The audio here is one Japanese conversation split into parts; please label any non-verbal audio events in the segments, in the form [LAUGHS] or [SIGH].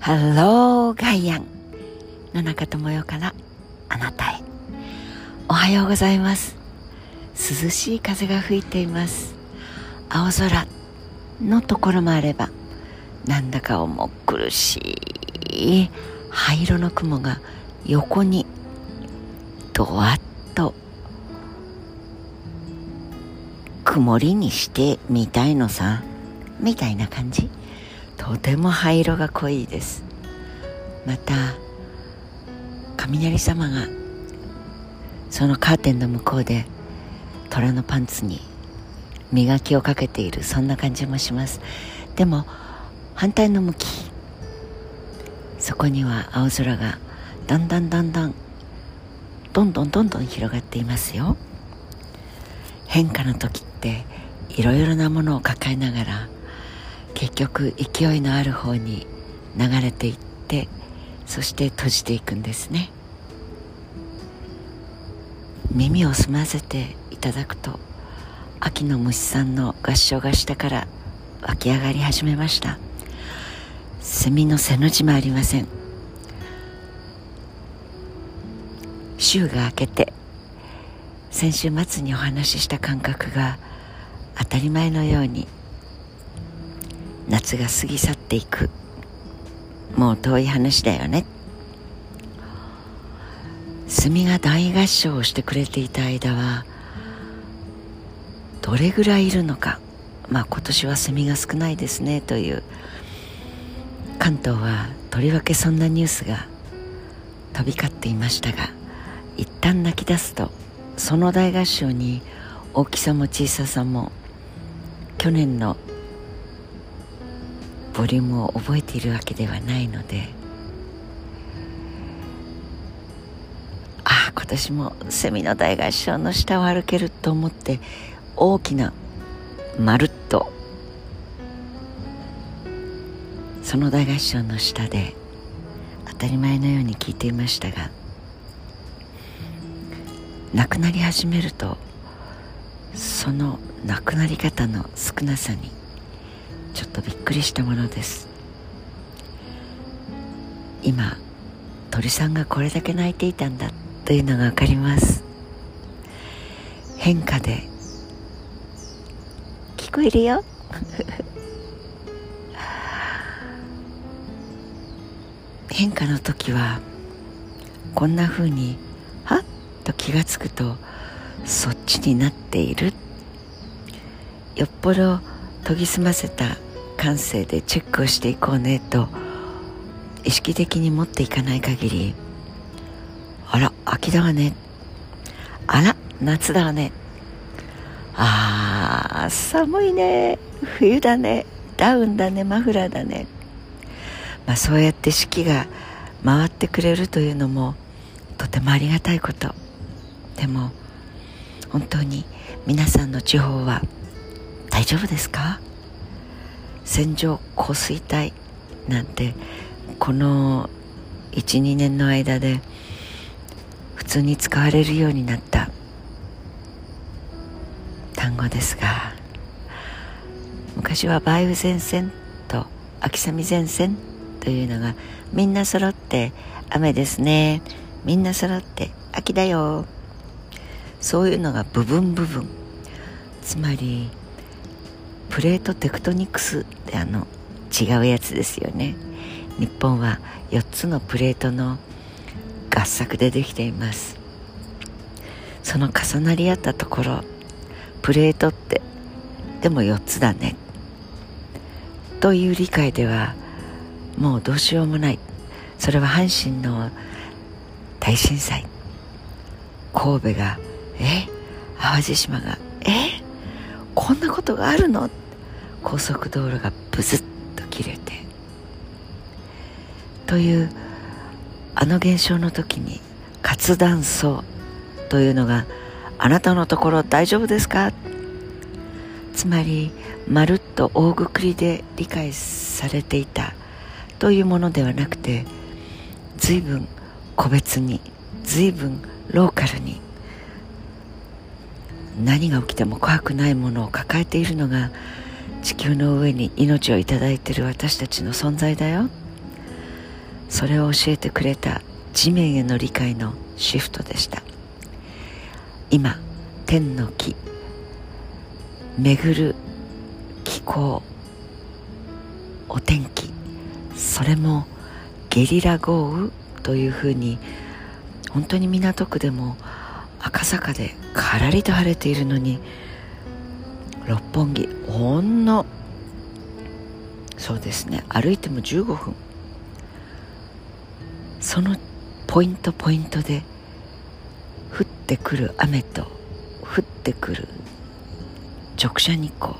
ハローガイアン野中智代からあなたへ。おはようございます。涼しい風が吹いています。青空のところもあればなんだか重苦しい灰色の雲が横にドワッと曇りにしてみたいのさ。みたいな感じ。とても灰色が濃いです。また雷様がそのカーテンの向こうで虎のパンツに磨きをかけているそんな感じもします。でも反対の向きそこには青空がだんだんだんだんどんどんどんどん広がっていますよ。変化の時っていろいろなものを抱えながら結局勢いのある方に流れていってそして閉じていくんですね。耳を澄ませていただくと秋の虫さんの合唱が下から湧き上がり始めました。セミの背の字もありません。週が明けて先週末にお話しした感覚が当たり前のように夏が過ぎ去っていく。もう遠い話だよね。セミが大合唱をしてくれていた間はどれぐらいいるのか。まあ今年はセミが少ないですねという。関東はとりわけそんなニュースが飛び交っていましたが一旦泣き出すとその大合唱に大きさも小ささも去年のボリュームを覚えているわけではないので。ああ今年もセミの大合唱の下を歩けると思って大きなまるっと。その大合唱の下で当たり前のように聞いていましたが亡くなり始めるとその亡くなり方の少なさにちょっとびっくりしたものです。今鳥さんがこれだけ泣いていたんだというのが分かります。変化で聞こえるよ。[LAUGHS] 変化の時はこんな風にはっと気がつくとそっちになっている。よっぽど研ぎ澄ませた感性でチェックをしていこうねと意識的に持っていかない限りあら秋だわね。あら夏だわね。あー寒いね。冬だね。ダウンだね。マフラーだね、まあ、そうやって四季が回ってくれるというのもとてもありがたいこと。でも本当に皆さんの地方は大丈夫ですか？線状降水帯なんてこの12年の間で普通に使われるようになった。単語ですが昔は梅雨前線と秋雨前線というのがみんな揃って雨ですね。みんな揃って秋だよ。そういうのが部分部分。つまりプレートテクトニクスってあの違うやつですよね。日本は4つのプレートの合作でできています。その重なり合ったところプレートってでも4つだね。という理解ではもうどうしようもない。それは阪神の大震災。神戸がえ？淡路島がえ？こんなことがあるの？高速道路がブズッと切れて。というあの現象の時に活断層というのがあなたのところ大丈夫ですか？つまりまるっと大ぐくりで理解されていたというものではなくて随分個別に随分ローカルに何が起きても怖くないものを抱えているのが地球の上に命をいただいている私たちの存在だよ。それを教えてくれた地面への理解のシフトでした。今天の木巡る気候お天気それもゲリラ豪雨というふうに本当に港区でも赤坂でからりと晴れているのに六本木ほんのそうですね歩いても15分。そのポイントポイントで降ってくる雨と降ってくる直射日光。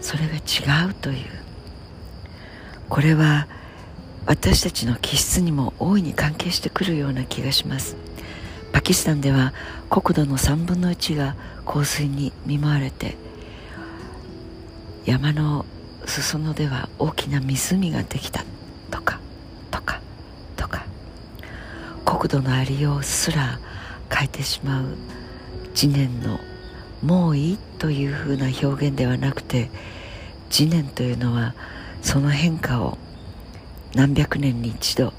それが違うという。これは私たちの気質にも大いに関係してくるような気がします。パキスタンでは国土の3分の1が洪水に見舞われて山の裾野では大きな湖ができた。とかとかとか。国土のありようすら変えてしまう次年のもういいというふうな表現ではなくて次年というのはその変化を何百年に一度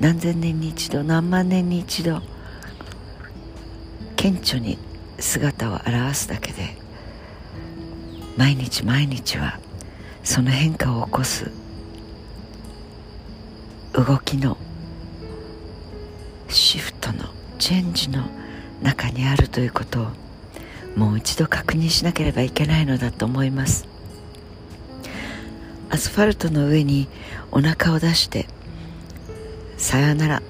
何千年に一度何万年に一度顕著に姿を現すだけで毎日毎日はその変化を起こす動きのシフトのチェンジの中にあるということをもう一度確認しなければいけないのだと思います。アスファルトの上にお腹を出してさよなら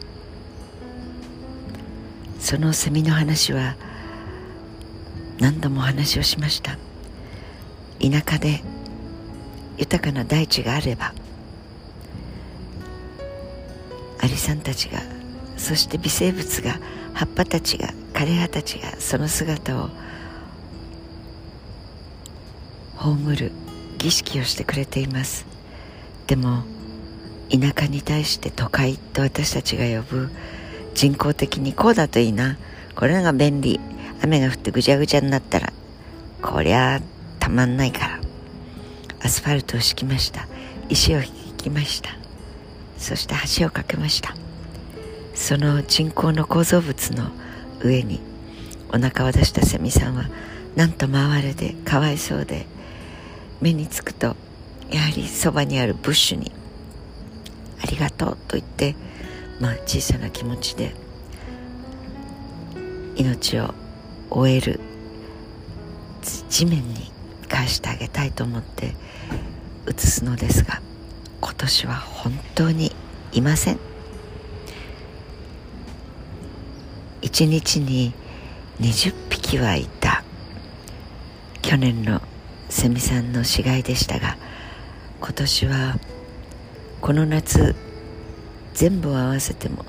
そのセミの話は何度も話をしました。田舎で豊かな大地があればアリさんたちがそして微生物が葉っぱたちが枯葉たちがその姿を葬る儀式をしてくれています。でも田舎に対して都会と私たちが呼ぶ人工的にこうだといいな。これが便利。雨が降ってぐちゃぐちゃになったら。こりゃたまんないから。アスファルトを敷きました。石を引きました。そして橋を架けました。その人工の構造物の上にお腹を出したセミさんはなんと哀れでかわいそうで目につくとやはりそばにあるブッシュに「ありがとう」と言ってまあ小さな気持ちで命を終える地面に返してあげたいと思って移すのですが今年は本当にいません。一日に20匹はいた去年のセミさんの死骸でしたが今年はこの夏全部を合わせても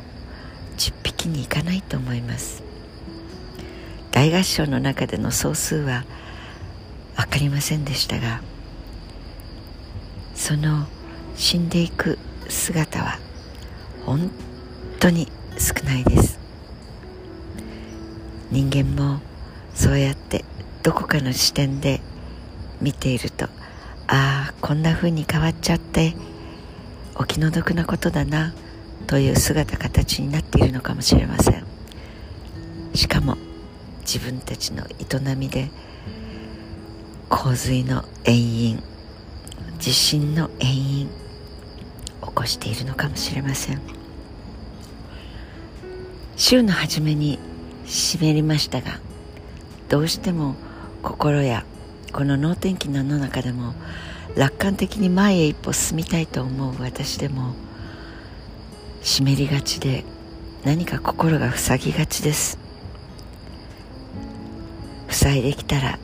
10匹にいかないと思います。大合唱の中での総数は分かりませんでしたがその死んでいく姿は本当に少ないです。人間もそうやってどこかの視点で見ているとああこんな風に変わっちゃってお気の毒なことだなという姿形になっているのかもしれません。しかも自分たちの営みで洪水の遠因地震の遠因起こしているのかもしれません。週の初めに湿りましたがどうしても心やこの能天気のの中でも楽観的に前へ一歩進みたいと思う私でも湿りがちで何か心が塞ぎがちです。塞いできたら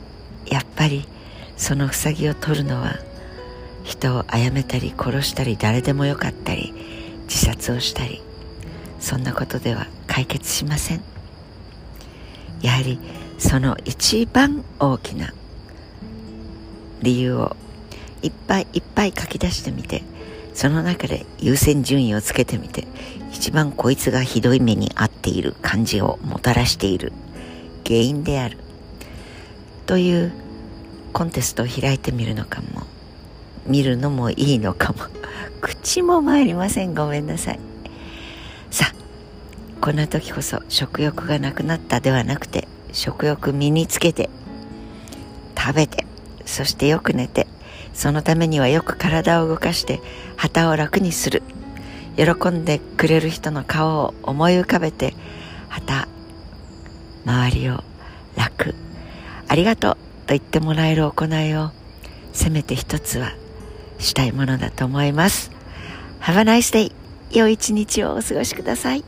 やっぱりその塞ぎを取るのは人を殺めたり殺したり誰でもよかったり自殺をしたりそんなことでは解決しません。やはりその一番大きな理由をいっぱいいっぱい書き出してみてその中で優先順位をつけてみて一番こいつがひどい目に遭っている感じをもたらしている原因であるというコンテストを開いてみるのかも見るのもいいのかも [LAUGHS] 口も参りません。ごめんなさい。さあこんな時こそ食欲がなくなったではなくて食欲身につけて食べてそしてよく寝てそのためにはよく体を動かして旗を楽にする。喜んでくれる人の顔を思い浮かべて旗周りを楽。ありがとうと言ってもらえる行いをせめて一つはしたいものだと思います。Have a nice day 良い一日をお過ごしください。